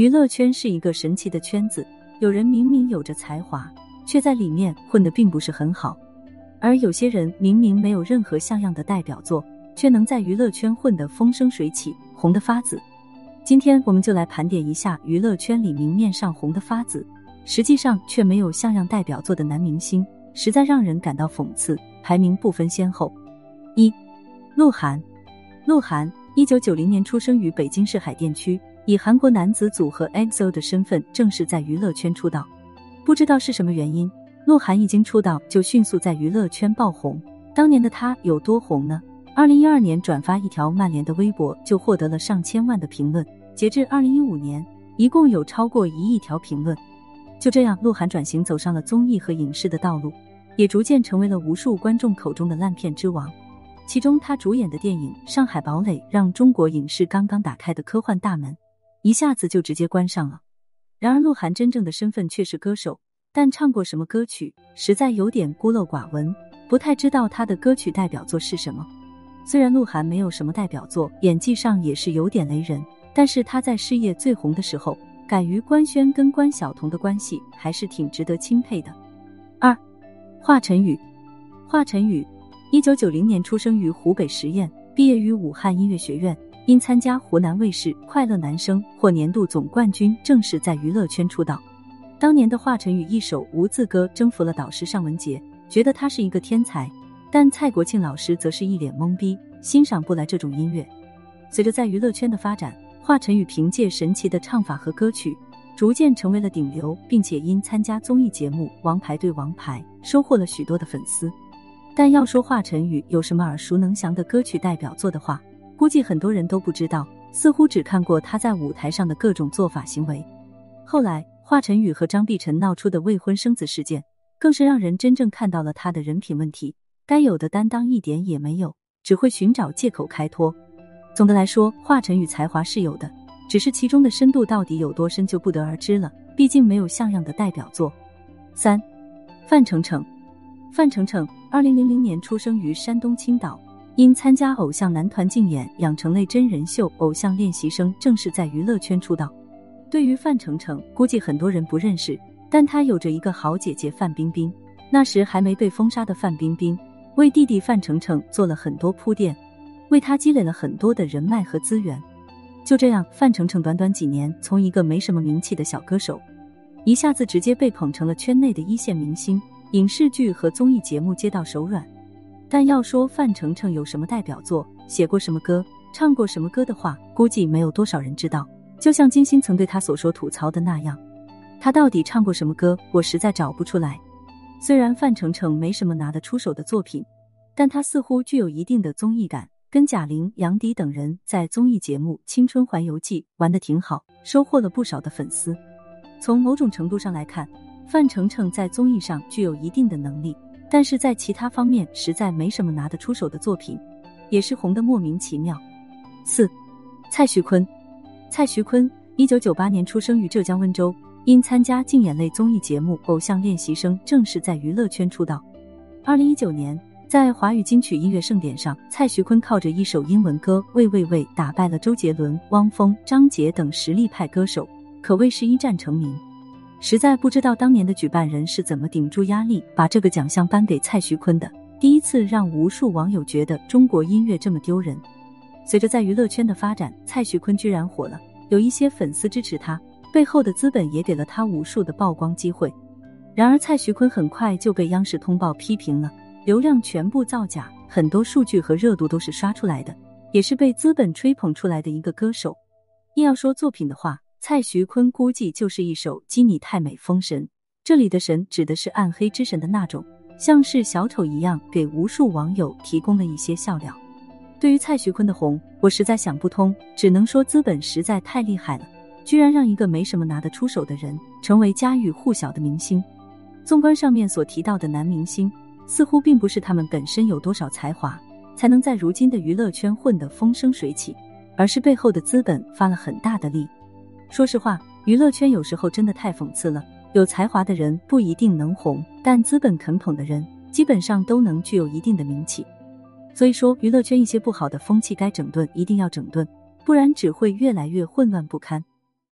娱乐圈是一个神奇的圈子，有人明明有着才华，却在里面混得并不是很好；而有些人明明没有任何像样的代表作，却能在娱乐圈混得风生水起，红得发紫。今天我们就来盘点一下娱乐圈里明面上红得发紫，实际上却没有像样代表作的男明星，实在让人感到讽刺。排名不分先后：一、鹿晗。鹿晗，一九九零年出生于北京市海淀区。以韩国男子组合 EXO 的身份正式在娱乐圈出道，不知道是什么原因，鹿晗一经出道就迅速在娱乐圈爆红。当年的他有多红呢？二零一二年转发一条曼联的微博就获得了上千万的评论，截至二零一五年，一共有超过一亿条评论。就这样，鹿晗转型走上了综艺和影视的道路，也逐渐成为了无数观众口中的烂片之王。其中，他主演的电影《上海堡垒》让中国影视刚刚打开的科幻大门。一下子就直接关上了。然而，鹿晗真正的身份却是歌手，但唱过什么歌曲，实在有点孤陋寡闻，不太知道他的歌曲代表作是什么。虽然鹿晗没有什么代表作，演技上也是有点雷人，但是他在事业最红的时候，敢于官宣跟关晓彤的关系，还是挺值得钦佩的。二，华晨宇，华晨宇，一九九零年出生于湖北十堰，毕业于武汉音乐学院。因参加湖南卫视《快乐男声》获年度总冠军，正式在娱乐圈出道。当年的华晨宇一首《无字歌》征服了导师尚雯婕，觉得他是一个天才。但蔡国庆老师则是一脸懵逼，欣赏不来这种音乐。随着在娱乐圈的发展，华晨宇凭借神奇的唱法和歌曲，逐渐成为了顶流，并且因参加综艺节目《王牌对王牌》，收获了许多的粉丝。但要说华晨宇有什么耳熟能详的歌曲代表作的话，估计很多人都不知道，似乎只看过他在舞台上的各种做法行为。后来，华晨宇和张碧晨闹出的未婚生子事件，更是让人真正看到了他的人品问题，该有的担当一点也没有，只会寻找借口开脱。总的来说，华晨宇才华是有的，只是其中的深度到底有多深就不得而知了。毕竟没有像样的代表作。三，范丞丞，范丞丞，二零零零年出生于山东青岛。因参加偶像男团竞演，养成类真人秀《偶像练习生》，正式在娱乐圈出道。对于范丞丞，估计很多人不认识，但他有着一个好姐姐范冰冰。那时还没被封杀的范冰冰，为弟弟范丞丞做了很多铺垫，为他积累了很多的人脉和资源。就这样，范丞丞短短几年，从一个没什么名气的小歌手，一下子直接被捧成了圈内的一线明星，影视剧和综艺节目接到手软。但要说范丞丞有什么代表作、写过什么歌、唱过什么歌的话，估计没有多少人知道。就像金星曾对他所说吐槽的那样，他到底唱过什么歌，我实在找不出来。虽然范丞丞没什么拿得出手的作品，但他似乎具有一定的综艺感，跟贾玲、杨迪等人在综艺节目《青春环游记》玩的挺好，收获了不少的粉丝。从某种程度上来看，范丞丞在综艺上具有一定的能力。但是在其他方面实在没什么拿得出手的作品，也是红的莫名其妙。四，蔡徐坤，蔡徐坤，一九九八年出生于浙江温州，因参加竞演类综艺节目《偶像练习生》，正式在娱乐圈出道。二零一九年，在华语金曲音乐盛典上，蔡徐坤靠着一首英文歌《喂喂喂》打败了周杰伦、汪峰、张杰等实力派歌手，可谓是一战成名。实在不知道当年的举办人是怎么顶住压力，把这个奖项颁给蔡徐坤的。第一次让无数网友觉得中国音乐这么丢人。随着在娱乐圈的发展，蔡徐坤居然火了，有一些粉丝支持他，背后的资本也给了他无数的曝光机会。然而，蔡徐坤很快就被央视通报批评了，流量全部造假，很多数据和热度都是刷出来的，也是被资本吹捧出来的一个歌手。硬要说作品的话，蔡徐坤估计就是一首《基你太美》封神，这里的神指的是暗黑之神的那种，像是小丑一样，给无数网友提供了一些笑料。对于蔡徐坤的红，我实在想不通，只能说资本实在太厉害了，居然让一个没什么拿得出手的人成为家喻户晓的明星。纵观上面所提到的男明星，似乎并不是他们本身有多少才华，才能在如今的娱乐圈混得风生水起，而是背后的资本发了很大的力。说实话，娱乐圈有时候真的太讽刺了。有才华的人不一定能红，但资本肯捧的人，基本上都能具有一定的名气。所以说，娱乐圈一些不好的风气该整顿，一定要整顿，不然只会越来越混乱不堪。